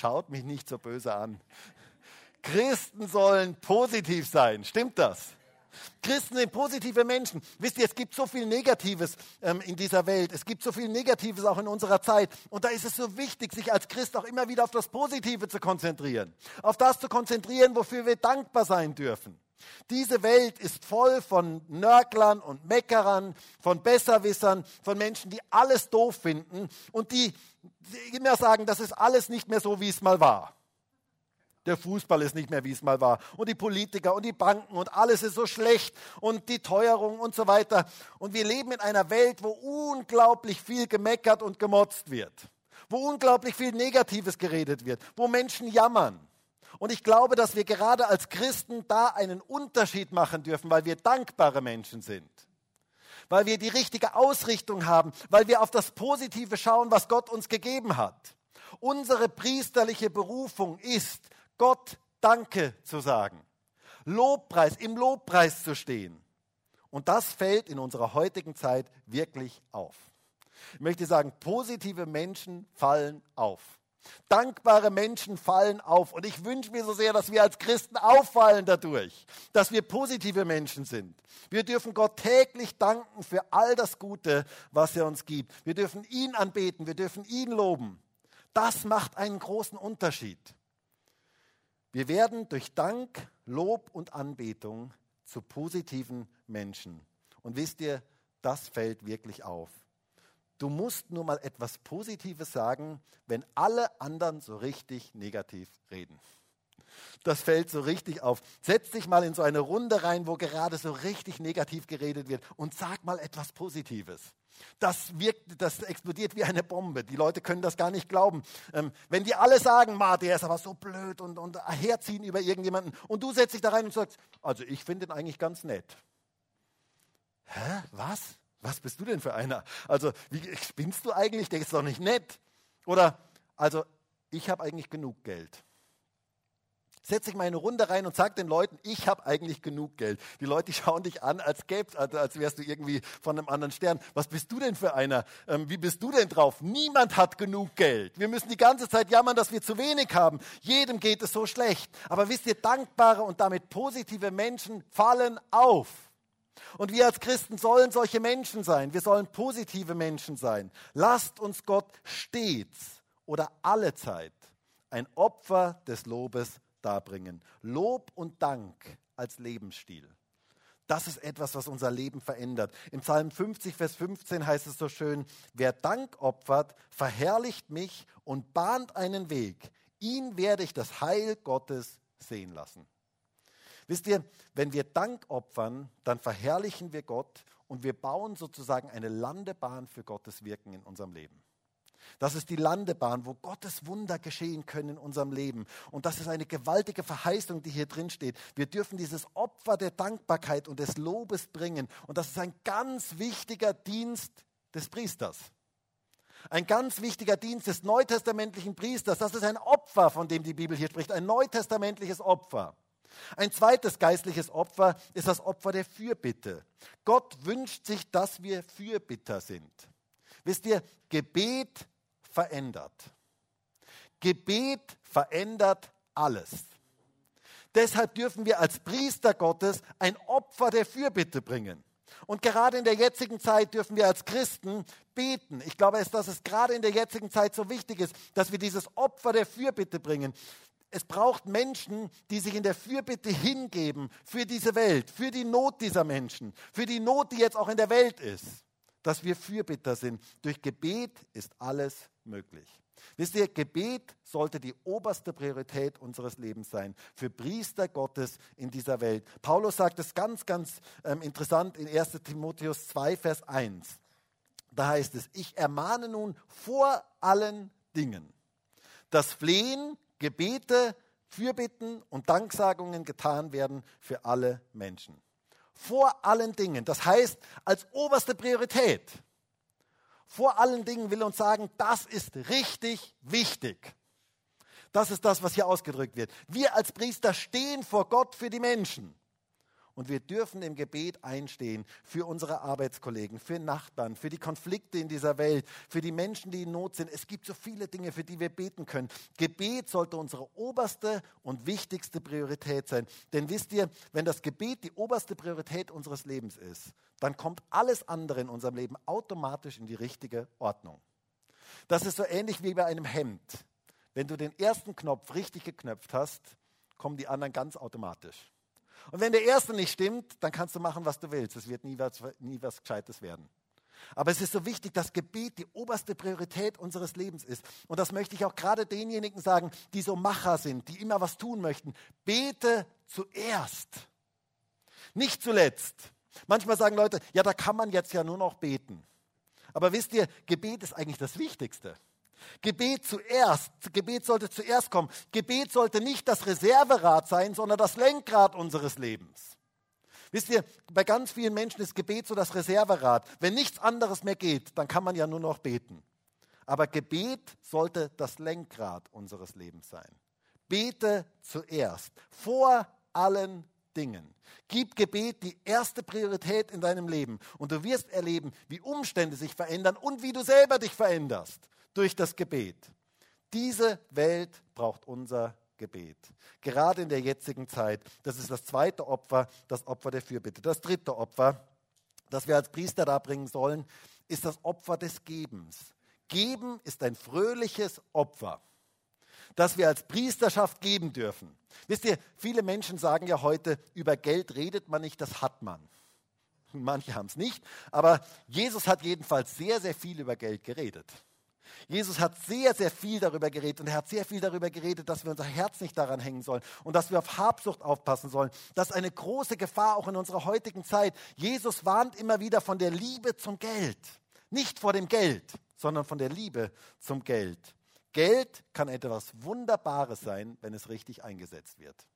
Schaut mich nicht so böse an. Christen sollen positiv sein. Stimmt das? Christen sind positive Menschen. Wisst ihr, es gibt so viel Negatives ähm, in dieser Welt. Es gibt so viel Negatives auch in unserer Zeit. Und da ist es so wichtig, sich als Christ auch immer wieder auf das Positive zu konzentrieren. Auf das zu konzentrieren, wofür wir dankbar sein dürfen. Diese Welt ist voll von Nörglern und Meckerern, von Besserwissern, von Menschen, die alles doof finden und die, immer sagen, das ist alles nicht mehr so, wie es mal war. Der Fußball ist nicht mehr, wie es mal war. Und die Politiker und die Banken und alles ist so schlecht und die Teuerung und so weiter. Und wir leben in einer Welt, wo unglaublich viel gemeckert und gemotzt wird. Wo unglaublich viel Negatives geredet wird. Wo Menschen jammern. Und ich glaube, dass wir gerade als Christen da einen Unterschied machen dürfen, weil wir dankbare Menschen sind. Weil wir die richtige Ausrichtung haben, weil wir auf das Positive schauen, was Gott uns gegeben hat. Unsere priesterliche Berufung ist, Gott Danke zu sagen. Lobpreis, im Lobpreis zu stehen. Und das fällt in unserer heutigen Zeit wirklich auf. Ich möchte sagen, positive Menschen fallen auf. Dankbare Menschen fallen auf. Und ich wünsche mir so sehr, dass wir als Christen auffallen dadurch, dass wir positive Menschen sind. Wir dürfen Gott täglich danken für all das Gute, was er uns gibt. Wir dürfen ihn anbeten, wir dürfen ihn loben. Das macht einen großen Unterschied. Wir werden durch Dank, Lob und Anbetung zu positiven Menschen. Und wisst ihr, das fällt wirklich auf. Du musst nur mal etwas Positives sagen, wenn alle anderen so richtig negativ reden. Das fällt so richtig auf. Setz dich mal in so eine Runde rein, wo gerade so richtig negativ geredet wird und sag mal etwas Positives. Das wirkt, das explodiert wie eine Bombe. Die Leute können das gar nicht glauben. Ähm, wenn die alle sagen, Ma, der ist aber so blöd und, und herziehen über irgendjemanden und du setzt dich da rein und sagst, also ich finde den eigentlich ganz nett. Hä? Was? Was bist du denn für einer? Also, wie spinnst du eigentlich? Der ist doch nicht nett. Oder, also, ich habe eigentlich genug Geld setz dich mal in eine Runde rein und sag den Leuten, ich habe eigentlich genug Geld. Die Leute schauen dich an, als, gäb's, als wärst du irgendwie von einem anderen Stern. Was bist du denn für einer? Ähm, wie bist du denn drauf? Niemand hat genug Geld. Wir müssen die ganze Zeit jammern, dass wir zu wenig haben. Jedem geht es so schlecht. Aber wisst ihr, dankbare und damit positive Menschen fallen auf. Und wir als Christen sollen solche Menschen sein. Wir sollen positive Menschen sein. Lasst uns Gott stets oder alle Zeit ein Opfer des Lobes darbringen. Lob und Dank als Lebensstil. Das ist etwas, was unser Leben verändert. Im Psalm 50, Vers 15 heißt es so schön, wer Dank opfert, verherrlicht mich und bahnt einen Weg. Ihn werde ich das Heil Gottes sehen lassen. Wisst ihr, wenn wir Dank opfern, dann verherrlichen wir Gott und wir bauen sozusagen eine Landebahn für Gottes Wirken in unserem Leben. Das ist die Landebahn, wo Gottes Wunder geschehen können in unserem Leben. Und das ist eine gewaltige Verheißung, die hier drin steht. Wir dürfen dieses Opfer der Dankbarkeit und des Lobes bringen. Und das ist ein ganz wichtiger Dienst des Priesters. Ein ganz wichtiger Dienst des neutestamentlichen Priesters. Das ist ein Opfer, von dem die Bibel hier spricht. Ein neutestamentliches Opfer. Ein zweites geistliches Opfer ist das Opfer der Fürbitte. Gott wünscht sich, dass wir Fürbitter sind. Wisst ihr, Gebet verändert. Gebet verändert alles. Deshalb dürfen wir als Priester Gottes ein Opfer der Fürbitte bringen. Und gerade in der jetzigen Zeit dürfen wir als Christen beten. Ich glaube, dass es gerade in der jetzigen Zeit so wichtig ist, dass wir dieses Opfer der Fürbitte bringen. Es braucht Menschen, die sich in der Fürbitte hingeben für diese Welt, für die Not dieser Menschen, für die Not, die jetzt auch in der Welt ist, dass wir Fürbitter sind. Durch Gebet ist alles möglich. Wisst ihr, Gebet sollte die oberste Priorität unseres Lebens sein, für Priester Gottes in dieser Welt. Paulus sagt es ganz, ganz ähm, interessant in 1 Timotheus 2, Vers 1. Da heißt es, ich ermahne nun vor allen Dingen, dass Flehen, Gebete, Fürbitten und Danksagungen getan werden für alle Menschen. Vor allen Dingen, das heißt als oberste Priorität vor allen Dingen will uns sagen, das ist richtig wichtig. Das ist das, was hier ausgedrückt wird. Wir als Priester stehen vor Gott für die Menschen. Und wir dürfen im Gebet einstehen für unsere Arbeitskollegen, für Nachbarn, für die Konflikte in dieser Welt, für die Menschen, die in Not sind. Es gibt so viele Dinge, für die wir beten können. Gebet sollte unsere oberste und wichtigste Priorität sein. Denn wisst ihr, wenn das Gebet die oberste Priorität unseres Lebens ist, dann kommt alles andere in unserem Leben automatisch in die richtige Ordnung. Das ist so ähnlich wie bei einem Hemd. Wenn du den ersten Knopf richtig geknöpft hast, kommen die anderen ganz automatisch. Und wenn der erste nicht stimmt, dann kannst du machen, was du willst. Es wird nie was, nie was Gescheites werden. Aber es ist so wichtig, dass Gebet die oberste Priorität unseres Lebens ist. Und das möchte ich auch gerade denjenigen sagen, die so Macher sind, die immer was tun möchten. Bete zuerst, nicht zuletzt. Manchmal sagen Leute, ja, da kann man jetzt ja nur noch beten. Aber wisst ihr, Gebet ist eigentlich das Wichtigste. Gebet zuerst, Gebet sollte zuerst kommen. Gebet sollte nicht das Reserverad sein, sondern das Lenkrad unseres Lebens. Wisst ihr, bei ganz vielen Menschen ist Gebet so das Reserverad. Wenn nichts anderes mehr geht, dann kann man ja nur noch beten. Aber Gebet sollte das Lenkrad unseres Lebens sein. Bete zuerst, vor allen Dingen. Gib Gebet die erste Priorität in deinem Leben und du wirst erleben, wie Umstände sich verändern und wie du selber dich veränderst durch das Gebet. Diese Welt braucht unser Gebet. Gerade in der jetzigen Zeit. Das ist das zweite Opfer, das Opfer der Fürbitte. Das dritte Opfer, das wir als Priester darbringen sollen, ist das Opfer des Gebens. Geben ist ein fröhliches Opfer, das wir als Priesterschaft geben dürfen. Wisst ihr, viele Menschen sagen ja heute, über Geld redet man nicht, das hat man. Manche haben es nicht, aber Jesus hat jedenfalls sehr, sehr viel über Geld geredet. Jesus hat sehr, sehr viel darüber geredet und er hat sehr viel darüber geredet, dass wir unser Herz nicht daran hängen sollen und dass wir auf Habsucht aufpassen sollen. Das ist eine große Gefahr auch in unserer heutigen Zeit. Jesus warnt immer wieder von der Liebe zum Geld. Nicht vor dem Geld, sondern von der Liebe zum Geld. Geld kann etwas Wunderbares sein, wenn es richtig eingesetzt wird.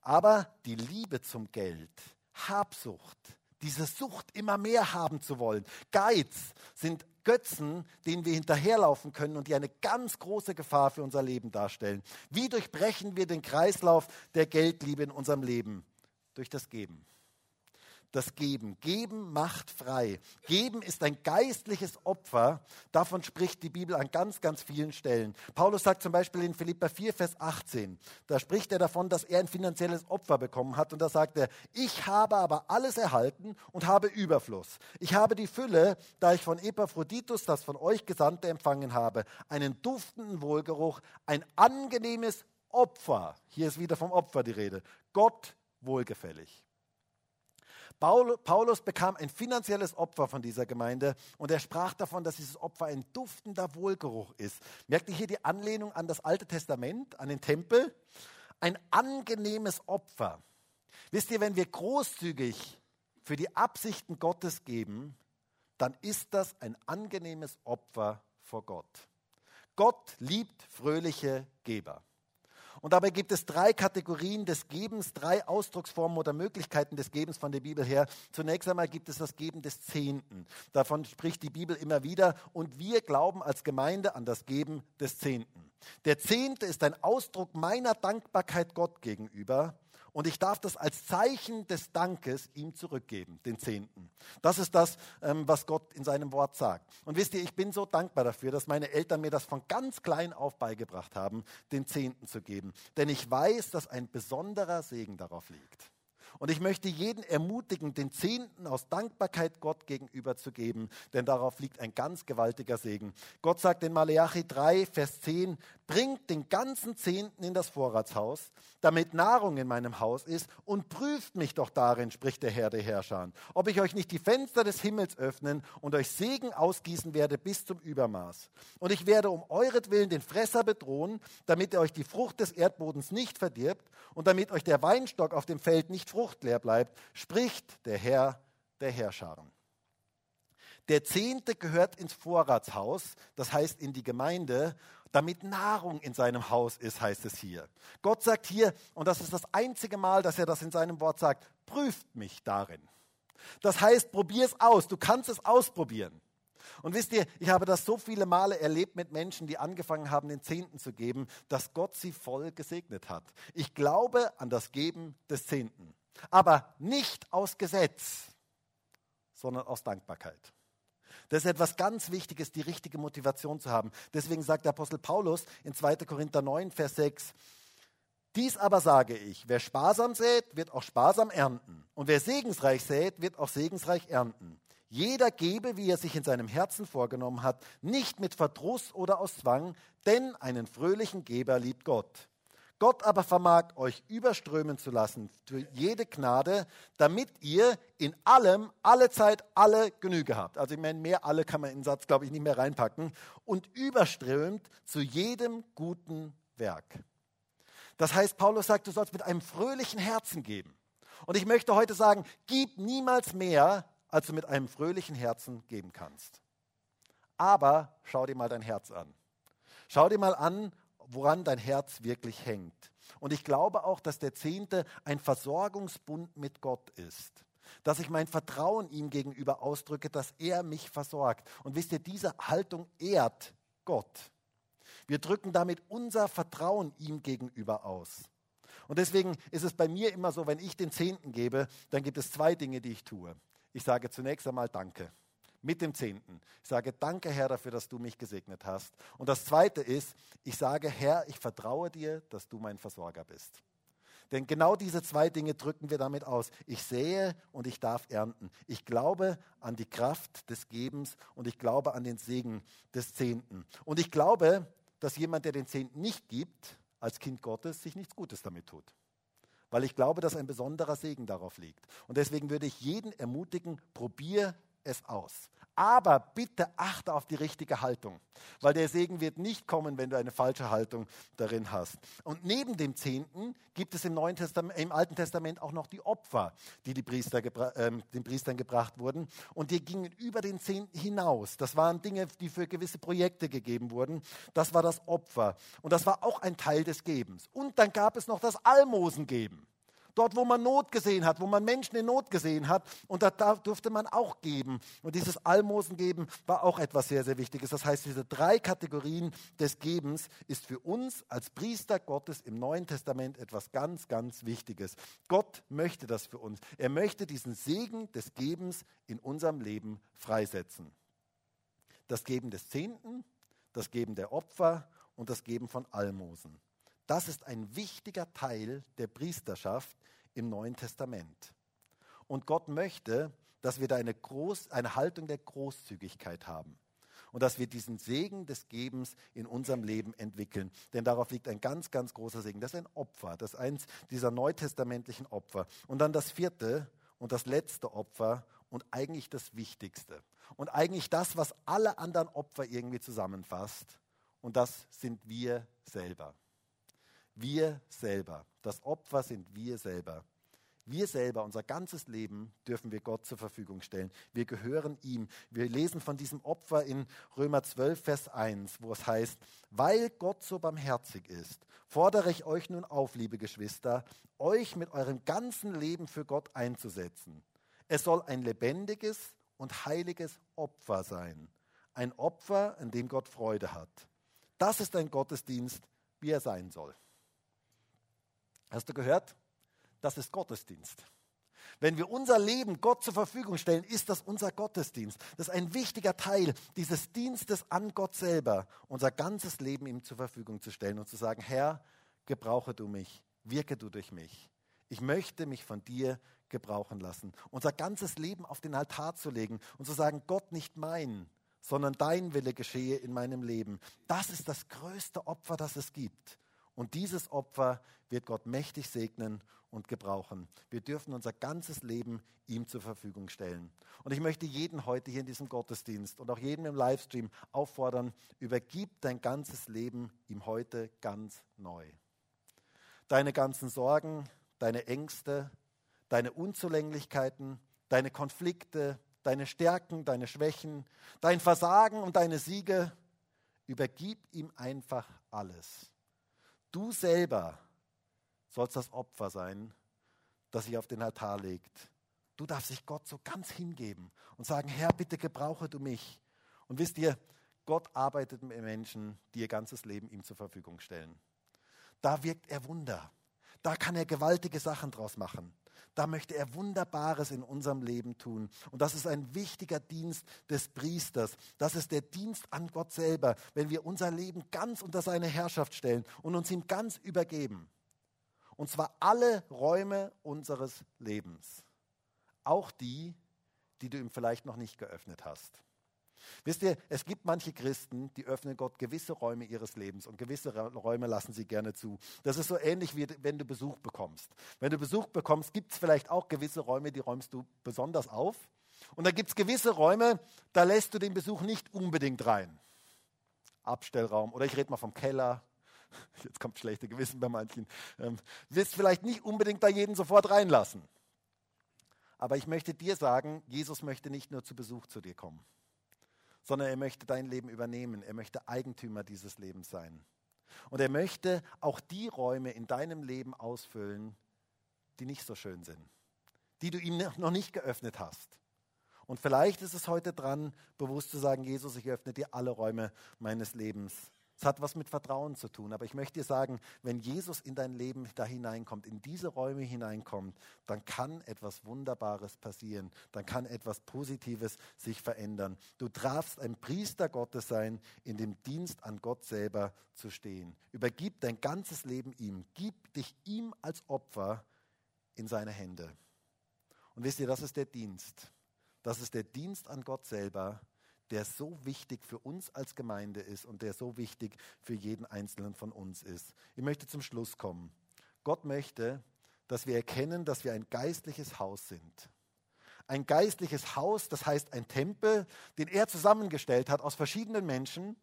Aber die Liebe zum Geld, Habsucht, diese Sucht, immer mehr haben zu wollen, Geiz sind Götzen, denen wir hinterherlaufen können und die eine ganz große Gefahr für unser Leben darstellen. Wie durchbrechen wir den Kreislauf der Geldliebe in unserem Leben? Durch das Geben das Geben. Geben macht frei. Geben ist ein geistliches Opfer. Davon spricht die Bibel an ganz, ganz vielen Stellen. Paulus sagt zum Beispiel in Philippa 4, Vers 18, da spricht er davon, dass er ein finanzielles Opfer bekommen hat. Und da sagt er, ich habe aber alles erhalten und habe Überfluss. Ich habe die Fülle, da ich von Epaphroditus, das von euch Gesandte, empfangen habe, einen duftenden Wohlgeruch, ein angenehmes Opfer. Hier ist wieder vom Opfer die Rede. Gott wohlgefällig. Paulus bekam ein finanzielles Opfer von dieser Gemeinde und er sprach davon, dass dieses Opfer ein duftender Wohlgeruch ist. Merkt ihr hier die Anlehnung an das Alte Testament, an den Tempel? Ein angenehmes Opfer. Wisst ihr, wenn wir großzügig für die Absichten Gottes geben, dann ist das ein angenehmes Opfer vor Gott. Gott liebt fröhliche Geber. Und dabei gibt es drei Kategorien des Gebens, drei Ausdrucksformen oder Möglichkeiten des Gebens von der Bibel her. Zunächst einmal gibt es das Geben des Zehnten. Davon spricht die Bibel immer wieder. Und wir glauben als Gemeinde an das Geben des Zehnten. Der Zehnte ist ein Ausdruck meiner Dankbarkeit Gott gegenüber Und ich darf das als Zeichen des Dankes ihm zurückgeben, den Zehnten. Das ist das, ähm, was Gott in seinem Wort sagt. Und wisst ihr, ich bin so dankbar dafür, dass meine Eltern mir das von ganz klein auf beigebracht haben, den Zehnten zu geben. Denn ich weiß, dass ein besonderer Segen darauf liegt. Und ich möchte jeden ermutigen, den Zehnten aus Dankbarkeit Gott gegenüber zu geben, denn darauf liegt ein ganz gewaltiger Segen. Gott sagt in Maleachi 3, Vers 10, bringt den ganzen Zehnten in das Vorratshaus, damit Nahrung in meinem Haus ist, und prüft mich doch darin, spricht der Herr der Herrscher, ob ich euch nicht die Fenster des Himmels öffnen und euch Segen ausgießen werde bis zum Übermaß. Und ich werde um euretwillen den Fresser bedrohen, damit er euch die Frucht des Erdbodens nicht verdirbt und damit euch der Weinstock auf dem Feld nicht fruchtleer bleibt, spricht der Herr der Herrscharen. Der Zehnte gehört ins Vorratshaus, das heißt in die Gemeinde, damit Nahrung in seinem Haus ist, heißt es hier. Gott sagt hier, und das ist das einzige Mal, dass er das in seinem Wort sagt, prüft mich darin. Das heißt, probier es aus, du kannst es ausprobieren. Und wisst ihr, ich habe das so viele Male erlebt mit Menschen, die angefangen haben, den Zehnten zu geben, dass Gott sie voll gesegnet hat. Ich glaube an das Geben des Zehnten, aber nicht aus Gesetz, sondern aus Dankbarkeit. Das ist etwas ganz Wichtiges, die richtige Motivation zu haben. Deswegen sagt der Apostel Paulus in 2. Korinther 9, Vers 6, dies aber sage ich, wer sparsam sät, wird auch sparsam ernten. Und wer segensreich sät, wird auch segensreich ernten. Jeder gebe, wie er sich in seinem Herzen vorgenommen hat, nicht mit Verdruss oder aus Zwang, denn einen fröhlichen Geber liebt Gott. Gott aber vermag euch überströmen zu lassen für jede Gnade, damit ihr in allem, alle Zeit, alle Genüge habt. Also ich meine, mehr alle kann man in den Satz, glaube ich, nicht mehr reinpacken. Und überströmt zu jedem guten Werk. Das heißt, Paulus sagt, du sollst mit einem fröhlichen Herzen geben. Und ich möchte heute sagen, gib niemals mehr, als du mit einem fröhlichen Herzen geben kannst. Aber schau dir mal dein Herz an. Schau dir mal an, woran dein Herz wirklich hängt. Und ich glaube auch, dass der Zehnte ein Versorgungsbund mit Gott ist. Dass ich mein Vertrauen ihm gegenüber ausdrücke, dass er mich versorgt. Und wisst ihr, diese Haltung ehrt Gott. Wir drücken damit unser Vertrauen ihm gegenüber aus. Und deswegen ist es bei mir immer so, wenn ich den Zehnten gebe, dann gibt es zwei Dinge, die ich tue. Ich sage zunächst einmal Danke mit dem Zehnten. Ich sage, danke Herr dafür, dass du mich gesegnet hast. Und das Zweite ist, ich sage, Herr, ich vertraue dir, dass du mein Versorger bist. Denn genau diese zwei Dinge drücken wir damit aus. Ich sehe und ich darf ernten. Ich glaube an die Kraft des Gebens und ich glaube an den Segen des Zehnten. Und ich glaube, dass jemand, der den Zehnten nicht gibt, als Kind Gottes, sich nichts Gutes damit tut. Weil ich glaube, dass ein besonderer Segen darauf liegt. Und deswegen würde ich jeden ermutigen, probier es aus. Aber bitte achte auf die richtige Haltung, weil der Segen wird nicht kommen, wenn du eine falsche Haltung darin hast. Und neben dem Zehnten gibt es im, Neuen Testament, im Alten Testament auch noch die Opfer, die, die Priester äh, den Priestern gebracht wurden. Und die gingen über den Zehnten hinaus. Das waren Dinge, die für gewisse Projekte gegeben wurden. Das war das Opfer. Und das war auch ein Teil des Gebens. Und dann gab es noch das Almosengeben. Dort, wo man Not gesehen hat, wo man Menschen in Not gesehen hat. Und da durfte man auch geben. Und dieses Almosen geben war auch etwas sehr, sehr Wichtiges. Das heißt, diese drei Kategorien des Gebens ist für uns als Priester Gottes im Neuen Testament etwas ganz, ganz Wichtiges. Gott möchte das für uns. Er möchte diesen Segen des Gebens in unserem Leben freisetzen. Das Geben des Zehnten, das Geben der Opfer und das Geben von Almosen. Das ist ein wichtiger Teil der Priesterschaft im Neuen Testament. Und Gott möchte, dass wir da eine, Groß, eine Haltung der Großzügigkeit haben und dass wir diesen Segen des Gebens in unserem Leben entwickeln. Denn darauf liegt ein ganz, ganz großer Segen. Das ist ein Opfer, das ist eins dieser neutestamentlichen Opfer. Und dann das vierte und das letzte Opfer und eigentlich das Wichtigste. Und eigentlich das, was alle anderen Opfer irgendwie zusammenfasst. Und das sind wir selber. Wir selber. Das Opfer sind wir selber. Wir selber, unser ganzes Leben dürfen wir Gott zur Verfügung stellen. Wir gehören ihm. Wir lesen von diesem Opfer in Römer 12, Vers 1, wo es heißt, weil Gott so barmherzig ist, fordere ich euch nun auf, liebe Geschwister, euch mit eurem ganzen Leben für Gott einzusetzen. Es soll ein lebendiges und heiliges Opfer sein. Ein Opfer, an dem Gott Freude hat. Das ist ein Gottesdienst, wie er sein soll. Hast du gehört? das ist Gottesdienst. Wenn wir unser Leben Gott zur Verfügung stellen, ist das unser Gottesdienst. Das ist ein wichtiger Teil dieses Dienstes an Gott selber, unser ganzes Leben ihm zur Verfügung zu stellen und zu sagen, Herr, gebrauche du mich, wirke du durch mich. Ich möchte mich von dir gebrauchen lassen. Unser ganzes Leben auf den Altar zu legen und zu sagen, Gott nicht mein, sondern dein Wille geschehe in meinem Leben. Das ist das größte Opfer, das es gibt. Und dieses Opfer wird Gott mächtig segnen und gebrauchen. Wir dürfen unser ganzes Leben ihm zur Verfügung stellen. Und ich möchte jeden heute hier in diesem Gottesdienst und auch jeden im Livestream auffordern, übergib dein ganzes Leben ihm heute ganz neu. Deine ganzen Sorgen, deine Ängste, deine Unzulänglichkeiten, deine Konflikte, deine Stärken, deine Schwächen, dein Versagen und deine Siege, übergib ihm einfach alles. Du selber sollst das Opfer sein, das sich auf den Altar legt. Du darfst dich Gott so ganz hingeben und sagen, Herr, bitte gebrauche du mich. Und wisst ihr, Gott arbeitet mit Menschen, die ihr ganzes Leben ihm zur Verfügung stellen. Da wirkt er Wunder. Da kann er gewaltige Sachen draus machen. Da möchte er Wunderbares in unserem Leben tun. Und das ist ein wichtiger Dienst des Priesters. Das ist der Dienst an Gott selber, wenn wir unser Leben ganz unter seine Herrschaft stellen und uns ihm ganz übergeben. Und zwar alle Räume unseres Lebens. Auch die, die du ihm vielleicht noch nicht geöffnet hast. Wisst ihr, es gibt manche Christen, die öffnen Gott gewisse Räume ihres Lebens und gewisse Räume lassen sie gerne zu. Das ist so ähnlich wie wenn du Besuch bekommst. Wenn du Besuch bekommst, gibt es vielleicht auch gewisse Räume, die räumst du besonders auf. Und da gibt es gewisse Räume, da lässt du den Besuch nicht unbedingt rein. Abstellraum oder ich rede mal vom Keller. [LAUGHS] Jetzt kommt schlechte Gewissen bei manchen. Ähm, wirst vielleicht nicht unbedingt da jeden sofort reinlassen. Aber ich möchte dir sagen, Jesus möchte nicht nur zu Besuch zu dir kommen sondern er möchte dein Leben übernehmen. Er möchte Eigentümer dieses Lebens sein. Und er möchte auch die Räume in deinem Leben ausfüllen, die nicht so schön sind, die du ihm noch nicht geöffnet hast. Und vielleicht ist es heute dran, bewusst zu sagen, Jesus, ich öffne dir alle Räume meines Lebens es hat was mit Vertrauen zu tun. Aber ich möchte dir sagen, wenn Jesus in dein Leben da hineinkommt, in diese Räume hineinkommt, dann kann etwas Wunderbares passieren. Dann kann etwas Positives sich verändern. Du darfst ein Priester Gottes sein, in dem Dienst an Gott selber zu stehen. Übergib dein ganzes Leben ihm. Gib dich ihm als Opfer in seine Hände. Und wisst ihr, das ist der Dienst. Das ist der Dienst an Gott selber der so wichtig für uns als Gemeinde ist und der so wichtig für jeden Einzelnen von uns ist. Ich möchte zum Schluss kommen. Gott möchte, dass wir erkennen, dass wir ein geistliches Haus sind. Ein geistliches Haus, das heißt ein Tempel, den er zusammengestellt hat aus verschiedenen Menschen.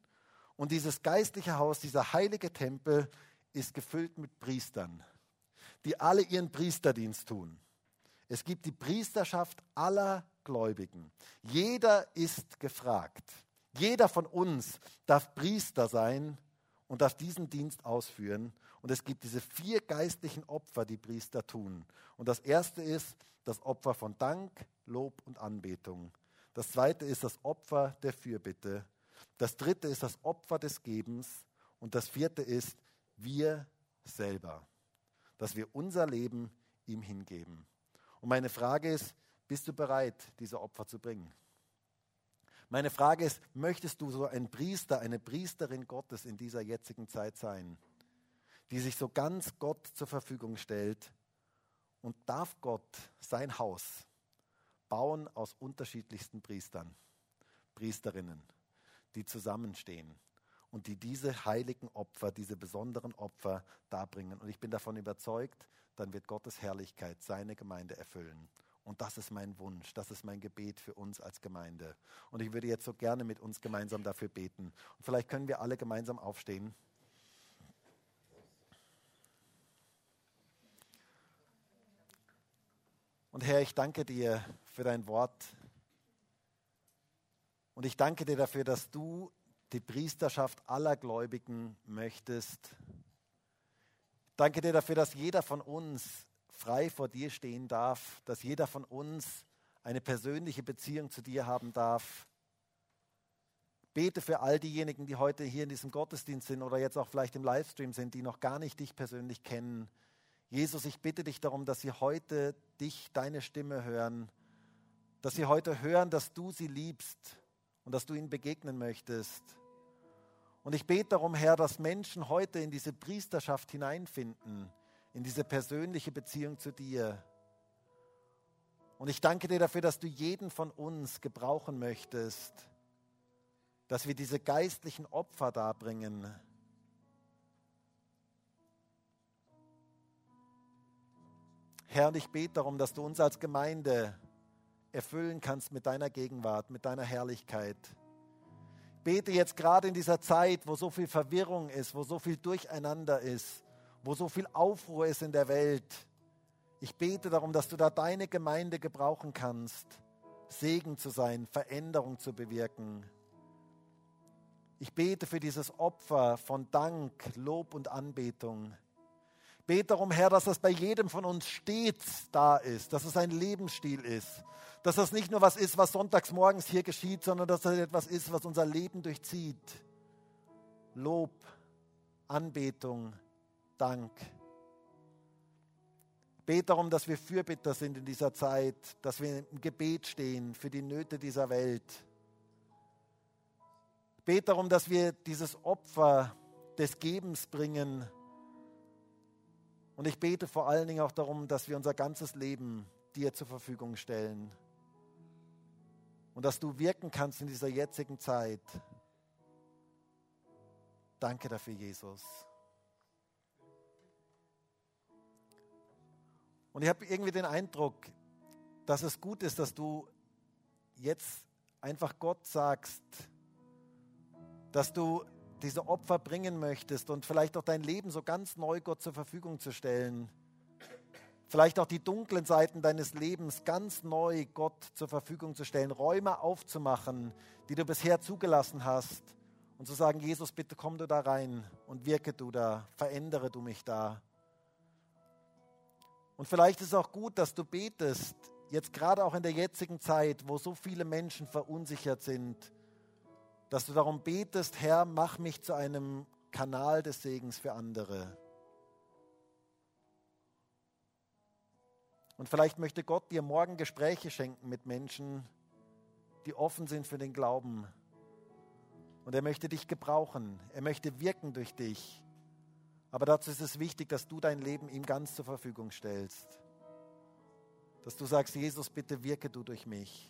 Und dieses geistliche Haus, dieser heilige Tempel, ist gefüllt mit Priestern, die alle ihren Priesterdienst tun. Es gibt die Priesterschaft aller Gläubigen. Jeder ist gefragt. Jeder von uns darf Priester sein und darf diesen Dienst ausführen. Und es gibt diese vier geistlichen Opfer, die Priester tun. Und das erste ist das Opfer von Dank, Lob und Anbetung. Das zweite ist das Opfer der Fürbitte. Das dritte ist das Opfer des Gebens. Und das vierte ist wir selber, dass wir unser Leben ihm hingeben. Und meine Frage ist, bist du bereit, diese Opfer zu bringen? Meine Frage ist, möchtest du so ein Priester, eine Priesterin Gottes in dieser jetzigen Zeit sein, die sich so ganz Gott zur Verfügung stellt und darf Gott sein Haus bauen aus unterschiedlichsten Priestern, Priesterinnen, die zusammenstehen und die diese heiligen Opfer, diese besonderen Opfer darbringen. Und ich bin davon überzeugt, dann wird Gottes Herrlichkeit seine Gemeinde erfüllen. Und das ist mein Wunsch, das ist mein Gebet für uns als Gemeinde. Und ich würde jetzt so gerne mit uns gemeinsam dafür beten. Und vielleicht können wir alle gemeinsam aufstehen. Und Herr, ich danke dir für dein Wort. Und ich danke dir dafür, dass du die Priesterschaft aller Gläubigen möchtest. Danke dir dafür, dass jeder von uns frei vor dir stehen darf, dass jeder von uns eine persönliche Beziehung zu dir haben darf. Bete für all diejenigen, die heute hier in diesem Gottesdienst sind oder jetzt auch vielleicht im Livestream sind, die noch gar nicht dich persönlich kennen. Jesus, ich bitte dich darum, dass sie heute dich, deine Stimme hören, dass sie heute hören, dass du sie liebst und dass du ihnen begegnen möchtest. Und ich bete darum, Herr, dass Menschen heute in diese Priesterschaft hineinfinden, in diese persönliche Beziehung zu dir. Und ich danke dir dafür, dass du jeden von uns gebrauchen möchtest, dass wir diese geistlichen Opfer darbringen. Herr, und ich bete darum, dass du uns als Gemeinde erfüllen kannst mit deiner Gegenwart, mit deiner Herrlichkeit. Ich bete jetzt gerade in dieser Zeit, wo so viel Verwirrung ist, wo so viel Durcheinander ist, wo so viel Aufruhr ist in der Welt. Ich bete darum, dass du da deine Gemeinde gebrauchen kannst, Segen zu sein, Veränderung zu bewirken. Ich bete für dieses Opfer von Dank, Lob und Anbetung. Ich bete darum, Herr, dass das bei jedem von uns stets da ist, dass es ein Lebensstil ist, dass das nicht nur was ist, was sonntags morgens hier geschieht, sondern dass das etwas ist, was unser Leben durchzieht. Lob, Anbetung, Dank. Bete darum, dass wir Fürbitter sind in dieser Zeit, dass wir im Gebet stehen für die Nöte dieser Welt. Bete darum, dass wir dieses Opfer des Gebens bringen. Und ich bete vor allen Dingen auch darum, dass wir unser ganzes Leben dir zur Verfügung stellen und dass du wirken kannst in dieser jetzigen Zeit. Danke dafür, Jesus. Und ich habe irgendwie den Eindruck, dass es gut ist, dass du jetzt einfach Gott sagst, dass du diese Opfer bringen möchtest und vielleicht auch dein Leben so ganz neu Gott zur Verfügung zu stellen vielleicht auch die dunklen Seiten deines Lebens ganz neu Gott zur Verfügung zu stellen, Räume aufzumachen, die du bisher zugelassen hast und zu sagen, Jesus, bitte komm du da rein und wirke du da, verändere du mich da. Und vielleicht ist es auch gut, dass du betest, jetzt gerade auch in der jetzigen Zeit, wo so viele Menschen verunsichert sind, dass du darum betest, Herr, mach mich zu einem Kanal des Segens für andere. Und vielleicht möchte Gott dir morgen Gespräche schenken mit Menschen, die offen sind für den Glauben. Und er möchte dich gebrauchen. Er möchte wirken durch dich. Aber dazu ist es wichtig, dass du dein Leben ihm ganz zur Verfügung stellst. Dass du sagst, Jesus, bitte wirke du durch mich.